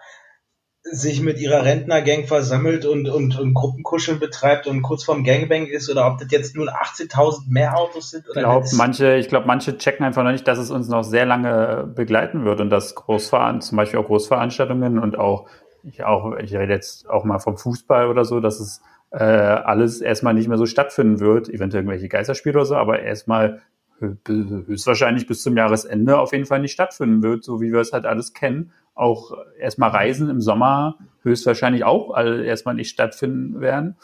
sich mit ihrer Rentnergang versammelt und, und, und Gruppenkuscheln betreibt und kurz vorm Gangbang ist oder ob das jetzt nur 18.000 mehr Autos sind. Oder ich glaube, manche, ich glaube, manche checken einfach noch nicht, dass es uns noch sehr lange begleiten wird und dass Großveran zum Beispiel auch Großveranstaltungen und auch, ich auch, ich rede jetzt auch mal vom Fußball oder so, dass es äh, alles erstmal nicht mehr so stattfinden wird, eventuell irgendwelche Geisterspiele oder so, aber erstmal höchstwahrscheinlich bis zum Jahresende auf jeden Fall nicht stattfinden wird, so wie wir es halt alles kennen auch erstmal Reisen im Sommer höchstwahrscheinlich auch erstmal nicht stattfinden werden.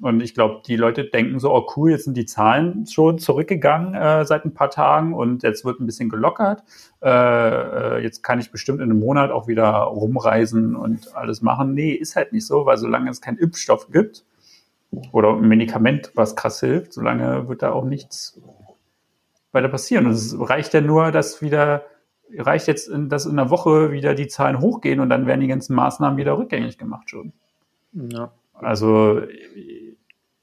Und ich glaube, die Leute denken so, oh cool, jetzt sind die Zahlen schon zurückgegangen äh, seit ein paar Tagen und jetzt wird ein bisschen gelockert. Äh, äh, jetzt kann ich bestimmt in einem Monat auch wieder rumreisen und alles machen. Nee, ist halt nicht so, weil solange es keinen Impfstoff gibt oder ein Medikament, was krass hilft, solange wird da auch nichts weiter passieren. Und es reicht ja nur, dass wieder reicht jetzt, dass in einer Woche wieder die Zahlen hochgehen und dann werden die ganzen Maßnahmen wieder rückgängig gemacht schon. Ja. Also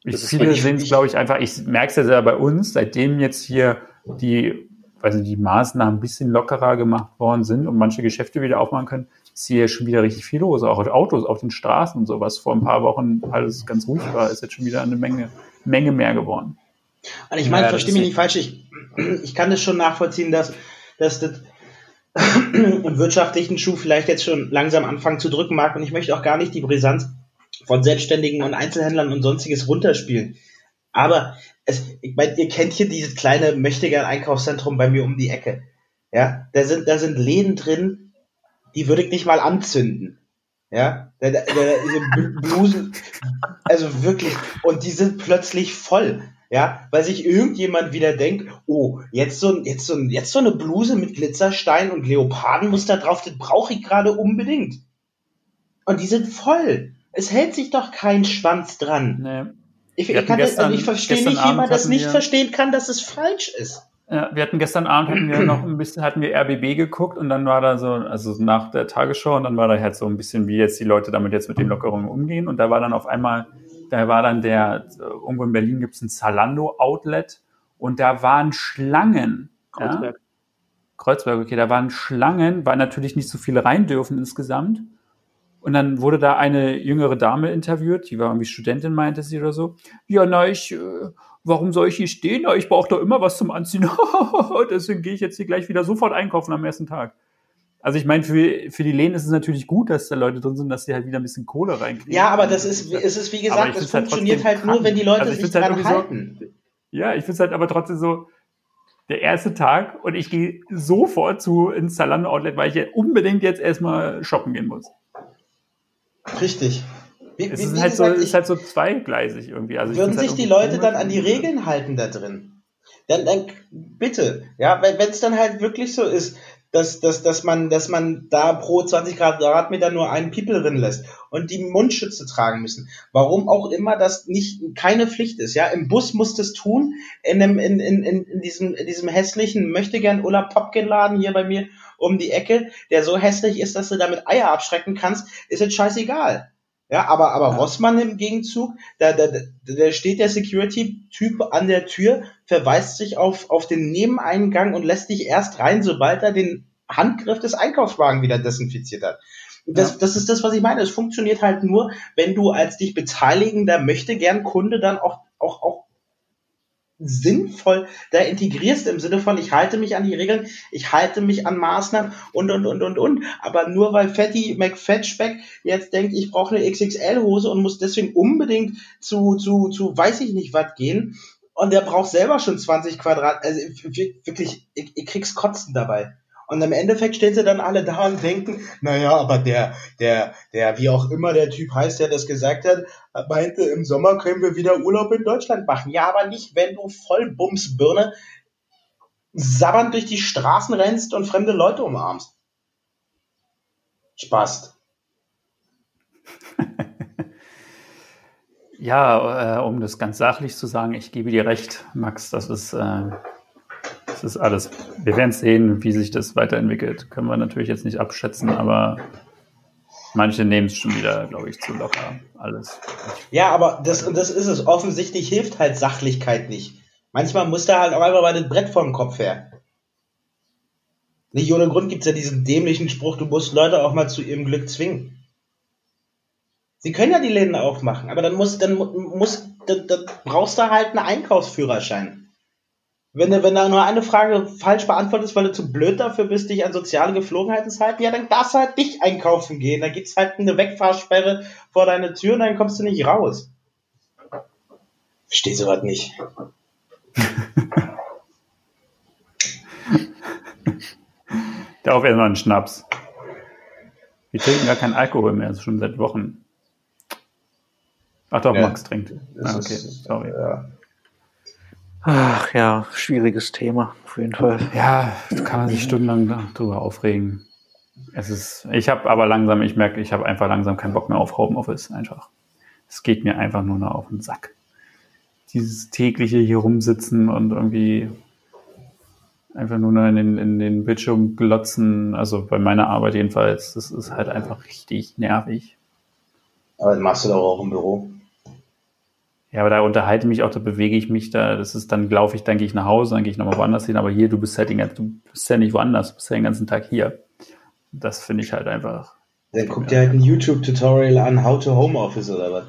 ich, viele sehen es, glaube ich, einfach, ich merke es ja sehr bei uns, seitdem jetzt hier die, also die Maßnahmen ein bisschen lockerer gemacht worden sind und manche Geschäfte wieder aufmachen können, ist hier schon wieder richtig viel los. Auch Autos auf den Straßen und sowas. Vor ein paar Wochen alles ganz ruhig war, ist jetzt schon wieder eine Menge, Menge mehr geworden. Und ich meine, ja, verstehe mich nicht falsch, ich, ich kann das schon nachvollziehen, dass, dass das im wirtschaftlichen Schuh vielleicht jetzt schon langsam anfangen zu drücken mag. Und ich möchte auch gar nicht die Brisanz von Selbstständigen und Einzelhändlern und sonstiges runterspielen. Aber es, ich meine, ihr kennt hier dieses kleine möchtegern Einkaufszentrum bei mir um die Ecke. Ja, da sind, da sind Läden drin, die würde ich nicht mal anzünden. Ja, da, da, diese Blusen, also wirklich, und die sind plötzlich voll. Ja, weil sich irgendjemand wieder denkt, oh, jetzt so, jetzt so, jetzt so eine Bluse mit Glitzerstein und Leopardenmuster drauf, das brauche ich gerade unbedingt. Und die sind voll. Es hält sich doch kein Schwanz dran. Nee. Ich, ich, kann gestern, das, also ich verstehe nicht, wie man das nicht verstehen kann, dass es falsch ist. Ja, wir hatten gestern Abend hatten wir noch ein bisschen, hatten wir RBB geguckt und dann war da so, also nach der Tagesschau und dann war da halt so ein bisschen, wie jetzt die Leute damit jetzt mit den Lockerungen umgehen und da war dann auf einmal da war dann der, irgendwo in Berlin gibt es ein Zalando-Outlet und da waren Schlangen. Kreuzberg. Ja? Kreuzberg, okay, da waren Schlangen, weil natürlich nicht so viele rein dürfen insgesamt. Und dann wurde da eine jüngere Dame interviewt, die war irgendwie Studentin, meinte sie oder so. Ja, na, ich, äh, warum soll ich hier stehen? Ich brauche doch immer was zum Anziehen. Deswegen gehe ich jetzt hier gleich wieder sofort einkaufen am ersten Tag. Also ich meine, für, für die Läden ist es natürlich gut, dass da Leute drin sind, dass sie halt wieder ein bisschen Kohle reinkriegen. Ja, aber das ist, es ist wie gesagt, es halt funktioniert halt, halt nur, wenn die Leute also sich halt dran halten. So, ja, ich finde es halt aber trotzdem so, der erste Tag und ich gehe sofort zu ins Zalando Outlet, weil ich ja unbedingt jetzt erstmal shoppen gehen muss. Richtig. Wie, es ist, halt gesagt, so, ist halt so zweigleisig irgendwie. Also würden sich halt die Leute dann an die Regeln halten da drin? Dann, dann bitte, ja, wenn es dann halt wirklich so ist, dass, dass, dass, man, dass man da pro 20 Quadratmeter nur einen People drin lässt und die Mundschütze tragen müssen. Warum auch immer das nicht keine Pflicht ist. Ja, im Bus musst du es tun, in, einem, in, in, in, diesem, in diesem hässlichen möchte gern Ulla Popkin Laden hier bei mir um die Ecke, der so hässlich ist, dass du damit Eier abschrecken kannst, ist jetzt scheißegal. Ja, aber, aber ja. Rossmann im Gegenzug, da, da, da steht der Security-Typ an der Tür, verweist sich auf, auf den Nebeneingang und lässt dich erst rein, sobald er den Handgriff des Einkaufswagen wieder desinfiziert hat. Das, ja. das ist das, was ich meine. Es funktioniert halt nur, wenn du als dich beteiligender möchte gern Kunde dann auch, auch, auch sinnvoll da integrierst im Sinne von, ich halte mich an die Regeln, ich halte mich an Maßnahmen und, und, und, und, und. Aber nur weil Fatty McFetchback jetzt denkt, ich brauche eine XXL-Hose und muss deswegen unbedingt zu, zu, zu weiß ich nicht was gehen und der braucht selber schon 20 Quadrat, also wirklich, ich, ich krieg's Kotzen dabei. Und im Endeffekt stehen sie dann alle da und denken, naja, aber der, der, der, wie auch immer der Typ heißt, der das gesagt hat, meinte, im Sommer können wir wieder Urlaub in Deutschland machen. Ja, aber nicht, wenn du Vollbumsbirne sabbernd durch die Straßen rennst und fremde Leute umarmst. Spaß. Ja, äh, um das ganz sachlich zu sagen, ich gebe dir recht, Max, das ist, äh, das ist alles. Wir werden sehen, wie sich das weiterentwickelt. Können wir natürlich jetzt nicht abschätzen, aber manche nehmen es schon wieder, glaube ich, zu locker. Alles. Ja, aber das, das ist es. Offensichtlich hilft halt Sachlichkeit nicht. Manchmal muss da halt auch einfach mal das Brett vor dem Kopf her. Nicht ohne Grund gibt es ja diesen dämlichen Spruch, du musst Leute auch mal zu ihrem Glück zwingen. Sie können ja die Läden aufmachen, aber dann muss, dann muss, dann, dann brauchst du halt einen Einkaufsführerschein. Wenn du, wenn da nur eine Frage falsch beantwortest, weil du zu blöd dafür bist, dich an soziale Geflogenheiten zu halten, ja, dann darfst du halt nicht einkaufen gehen. Da gibt's halt eine Wegfahrsperre vor deine Tür und dann kommst du nicht raus. Versteh sowas nicht. Darauf erstmal einen Schnaps. Wir trinken gar keinen Alkohol mehr, schon seit Wochen. Ach doch, ja. Max trinkt. Ah, okay, sorry. Ja. Ach ja, schwieriges Thema, auf jeden Fall. Ja, kann man sich stundenlang darüber aufregen. Es ist, ich habe aber langsam, ich merke, ich habe einfach langsam keinen Bock mehr auf Homeoffice, einfach. Es geht mir einfach nur noch auf den Sack. Dieses tägliche hier rumsitzen und irgendwie einfach nur noch in den, in den Bildschirm glotzen, also bei meiner Arbeit jedenfalls, das ist halt einfach richtig nervig. Aber das machst du doch auch im Büro. Ja, aber da unterhalte ich mich auch, da bewege ich mich da, das ist, dann laufe ich, dann gehe ich nach Hause, dann gehe ich nochmal woanders hin, aber hier, du bist halt den ganzen, du bist ja nicht woanders, du bist ja den ganzen Tag hier. Das finde ich halt einfach. Dann guck dir halt ein YouTube-Tutorial an, How to Home Office oder was.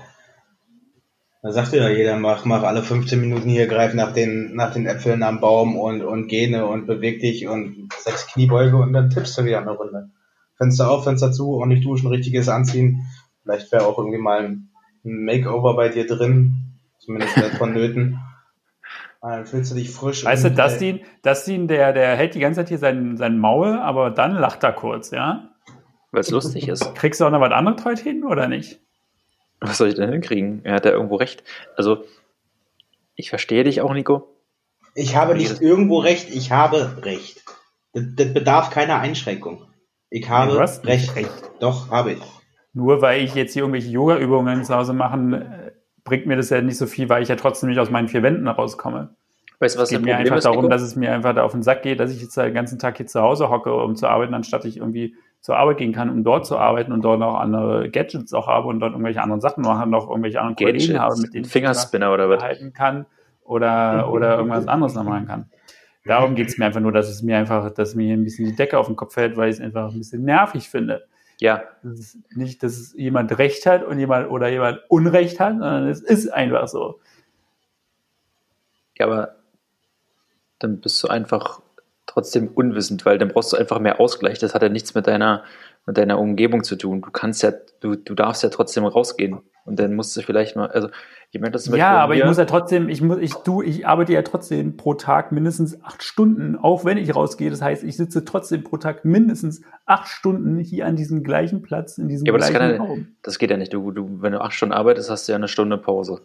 Da sagt ja jeder, mach, mach alle 15 Minuten hier, greif nach den, nach den Äpfeln am Baum und, und gene und beweg dich und sechs Kniebeuge und dann tippst du wieder eine Runde. Fenster auf, Fenster zu, ordentlich duschen, richtiges anziehen. Vielleicht wäre auch irgendwie mal ein Makeover bei dir drin, Zumindest nicht vonnöten. Dann fühlst du dich frisch. Weißt du, Dustin, Dustin der, der hält die ganze Zeit hier sein, sein Maul, aber dann lacht er kurz, ja? Weil es lustig ist. Kriegst du auch noch was anderes heute hin oder nicht? Was soll ich denn hinkriegen? Er hat ja irgendwo recht. Also, ich verstehe dich auch, Nico. Ich habe nicht irgendwo recht, ich habe recht. Das, das bedarf keiner Einschränkung. Ich habe ja, recht. recht. Doch, habe ich. Nur weil ich jetzt hier irgendwelche Yoga-Übungen zu Hause machen äh, bringt mir das ja nicht so viel, weil ich ja trotzdem nicht aus meinen vier Wänden rauskomme. Weißt du, was es geht mir einfach ist, darum, dass es mir einfach da auf den Sack geht, dass ich jetzt den ganzen Tag hier zu Hause hocke, um zu arbeiten, anstatt ich irgendwie zur Arbeit gehen kann, um dort zu arbeiten und dort noch andere Gadgets auch habe und dort irgendwelche anderen Sachen machen, noch irgendwelche anderen Gadgets, Kollegen habe, mit denen Fingerspinner oder was halten kann oder, oder irgendwas anderes noch machen kann. Darum geht es mir einfach nur, dass es mir einfach, dass mir ein bisschen die Decke auf den Kopf fällt, weil ich es einfach ein bisschen nervig finde. Ja. Das ist nicht, dass jemand Recht hat und jemand oder jemand Unrecht hat, sondern es ist einfach so. Ja, aber dann bist du einfach trotzdem unwissend, weil dann brauchst du einfach mehr Ausgleich. Das hat ja nichts mit deiner, mit deiner Umgebung zu tun. Du kannst ja, du, du darfst ja trotzdem rausgehen. Und dann musst du vielleicht mal, also ich meine, das zum Ja, aber ich muss ja trotzdem, ich muss, ich, du, ich arbeite ja trotzdem pro Tag mindestens acht Stunden, auch wenn ich rausgehe. Das heißt, ich sitze trotzdem pro Tag mindestens acht Stunden hier an diesem gleichen Platz, in diesem ja, aber gleichen das kann ja, Das geht ja nicht. Du, du, wenn du acht Stunden arbeitest, hast du ja eine Stunde Pause.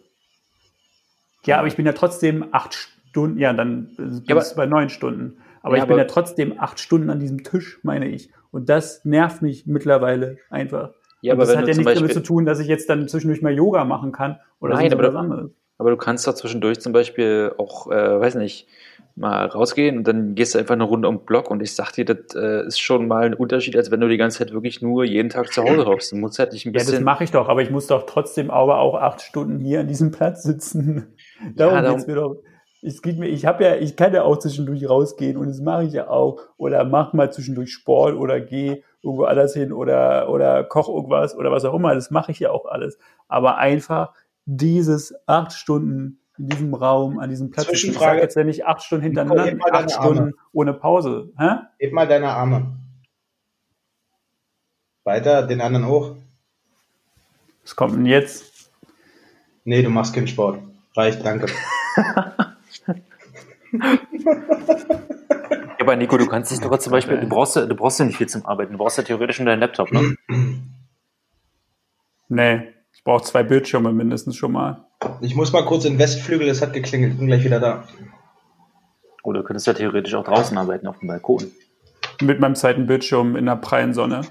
Ja, aber ich bin ja trotzdem acht Stunden, ja, dann bist ja, du bei neun Stunden. Aber ja, ich bin aber ja trotzdem acht Stunden an diesem Tisch, meine ich. Und das nervt mich mittlerweile einfach. Ja, aber das hat ja nichts Beispiel, damit zu tun, dass ich jetzt dann zwischendurch mal Yoga machen kann oder nein, aber, was anderes. Aber du kannst da zwischendurch zum Beispiel auch, äh, weiß nicht, mal rausgehen und dann gehst du einfach eine Runde um den Block und ich sag dir, das äh, ist schon mal ein Unterschied, als wenn du die ganze Zeit wirklich nur jeden Tag zu Hause hockst. Du musst halt nicht ein bisschen. Ja, das mache ich doch, aber ich muss doch trotzdem aber auch acht Stunden hier an diesem Platz sitzen. darum, ja, darum geht's mir doch. Es geht mir, ich habe ja, ich kann ja auch zwischendurch rausgehen und das mache ich ja auch. Oder mach mal zwischendurch Sport oder geh irgendwo anders hin oder, oder koch irgendwas oder was auch immer. Das mache ich ja auch alles. Aber einfach dieses acht Stunden in diesem Raum, an diesem Platz. Zwischenfrage. Ich jetzt ja nicht acht Stunden hintereinander, acht Stunden ohne Pause. Hä? Heb mal deine Arme. Weiter, den anderen hoch. Was kommt denn jetzt? Nee, du machst keinen Sport. Reicht, danke. aber Nico, du kannst dich doch zum Beispiel, du brauchst, du brauchst ja nicht viel zum Arbeiten. Du brauchst ja theoretisch nur deinen Laptop, ne? Nee, ich brauche zwei Bildschirme mindestens schon mal. Ich muss mal kurz in Westflügel, es hat geklingelt, bin gleich wieder da. Oder du könntest ja theoretisch auch draußen arbeiten, auf dem Balkon. Mit meinem zweiten Bildschirm in der prallen Sonne.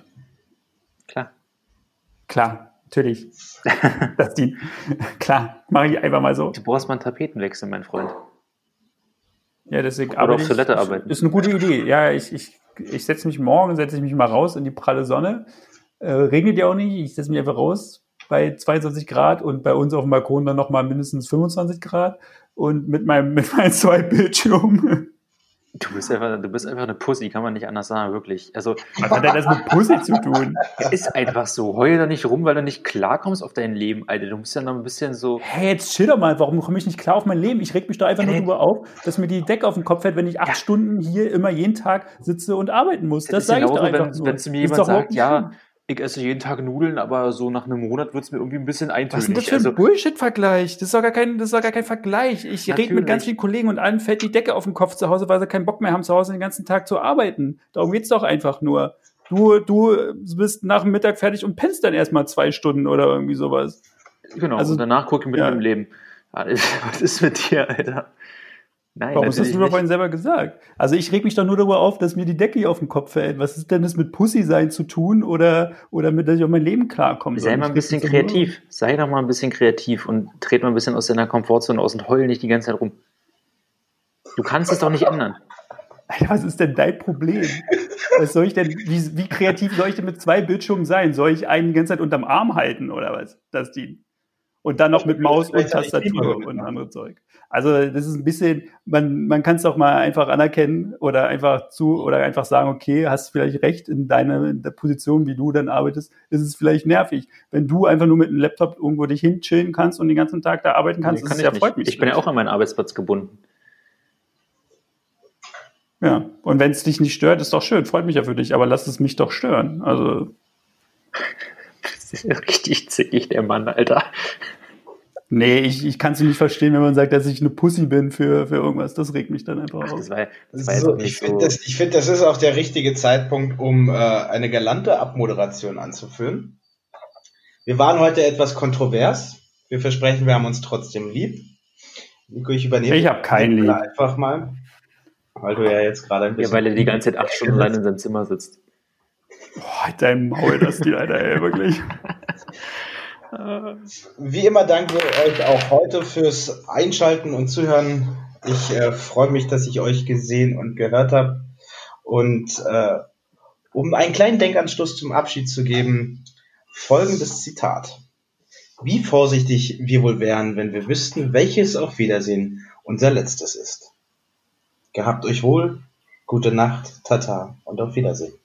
Klar. Klar, natürlich. das die, klar, mache ich einfach mal so. Du brauchst mal einen Tapetenwechsel, mein Freund. Ja, deswegen Oder auf Toilette arbeiten. Ist eine gute Idee. Ja, ich, ich, ich setze mich morgen, setze ich mich mal raus in die pralle Sonne. Äh, regnet ja auch nicht. Ich setze mich einfach raus bei 22 Grad und bei uns auf dem Balkon dann nochmal mindestens 25 Grad und mit meinem, mit meinen zwei Bildschirmen. Du bist einfach, du bist einfach eine Pussy, kann man nicht anders sagen, wirklich. Also, Was hat denn das mit Pussy zu tun? ist einfach so. Heul da nicht rum, weil du nicht klarkommst auf dein Leben, Alter. Du musst ja noch ein bisschen so. Hey, jetzt chill doch mal, warum komme ich nicht klar auf mein Leben? Ich reg mich doch einfach nur Hey. darüber auf, dass mir die Decke auf den Kopf fällt, wenn ich acht Ja. Stunden hier immer jeden Tag sitze und arbeiten muss. Das, ist sage ich doch einfach wenn, so. wenn zu mir jemand sagt, ja, schlimm. Ich esse jeden Tag Nudeln, aber so nach einem Monat wird es mir irgendwie ein bisschen eintönig. Was ist denn das für ein also, Bullshit-Vergleich? Das ist doch gar kein, das ist doch gar kein Vergleich. Ich rede mit ganz vielen Kollegen und allen fällt die Decke auf den Kopf zu Hause, weil sie keinen Bock mehr haben, zu Hause den ganzen Tag zu arbeiten. Darum geht's doch einfach nur. Du, du bist nach dem Mittag fertig und pennst dann erstmal zwei Stunden oder irgendwie sowas. genau, also- danach gucke ich mit ja. dem Leben. Was ist mit dir, Alter? Nein, Warum hast du das doch vorhin selber gesagt? Also ich reg mich doch nur darüber auf, dass mir die Decke hier auf den Kopf fällt. Was ist denn das mit Pussy sein zu tun oder, oder mit, dass ich auf mein Leben klarkomme? Sei mal ein bisschen kreativ. Sei doch mal ein bisschen kreativ und tret mal ein bisschen aus deiner Komfortzone aus und heul nicht die ganze Zeit rum. Du kannst es doch nicht ändern. Alter, was ist denn dein Problem? Was soll ich denn, wie, wie kreativ soll ich denn mit zwei Bildschirmen sein? Soll ich einen die ganze Zeit unterm Arm halten oder was? Das die. Und dann noch mit Maus und Tastatur und anderes Zeug. Also das ist ein bisschen, man, man kann es doch mal einfach anerkennen oder einfach zu oder einfach sagen, okay, hast vielleicht recht in deiner in der Position, wie du dann arbeitest, ist es vielleicht nervig. Wenn du einfach nur mit einem Laptop irgendwo dich hinchillen kannst und den ganzen Tag da arbeiten kannst, Nee, kann es ich ja freut mich. Ich bin ja auch an meinen Arbeitsplatz gebunden. Ja, und wenn es dich nicht stört, ist doch schön, freut mich ja für dich, aber lass es mich doch stören. Also, Das richtig zickig, der Mann, Alter. nee, ich, ich kann es nicht verstehen, wenn man sagt, dass ich eine Pussy bin für, für irgendwas. Das regt mich dann einfach Ach, auf. das war, das war So, ich so. finde, das, ich find, das ist auch der richtige Zeitpunkt, um äh, eine galante Abmoderation anzuführen. Wir waren heute etwas kontrovers. Wir versprechen, wir haben uns trotzdem lieb. Nico, ich übernehme Ich hab kein Lieb. einfach mal, weil du ja jetzt gerade ein Ja, bisschen... weil er die ganze Zeit acht Stunden allein in seinem Zimmer sitzt. Boah, halt dein Maul, das die Alter, ey, wirklich. Wie immer danken wir euch auch heute fürs Einschalten und Zuhören. Ich äh, freue mich, dass ich euch gesehen und gehört habe. Und äh, um einen kleinen Denkanstoß zum Abschied zu geben, folgendes Zitat. Wie vorsichtig wir wohl wären, wenn wir wüssten, welches auf Wiedersehen unser letztes ist. Gehabt euch wohl, gute Nacht, Tata und auf Wiedersehen.